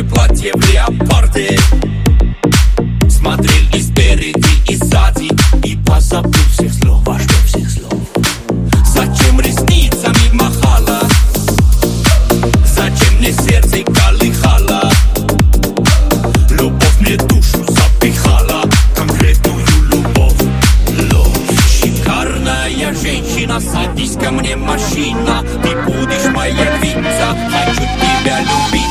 Твой платье в леопарде? Смотрел и спереди, и сзади И позабыл всех слов, что всех слов? Зачем ресницами махала? Зачем мне сердце колыхало? Любовь мне душу запихала Конкретную любовь Ложь Шикарная женщина, садись ко мне, машина Ты будешь моя львица Хочу тебя любиться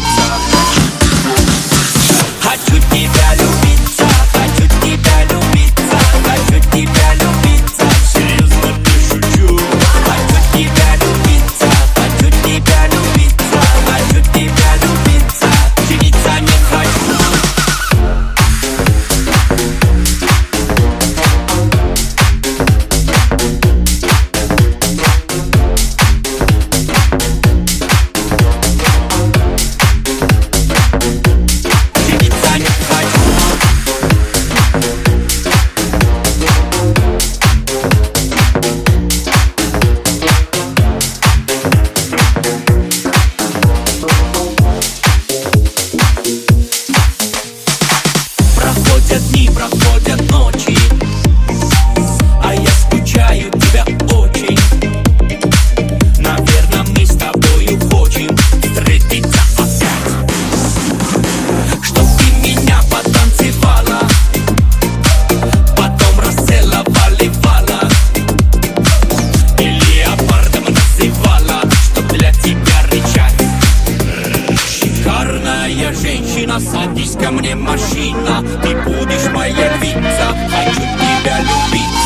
женщина, садись ко мне, машина. Ты будешь моя львица. Хочу тебя любить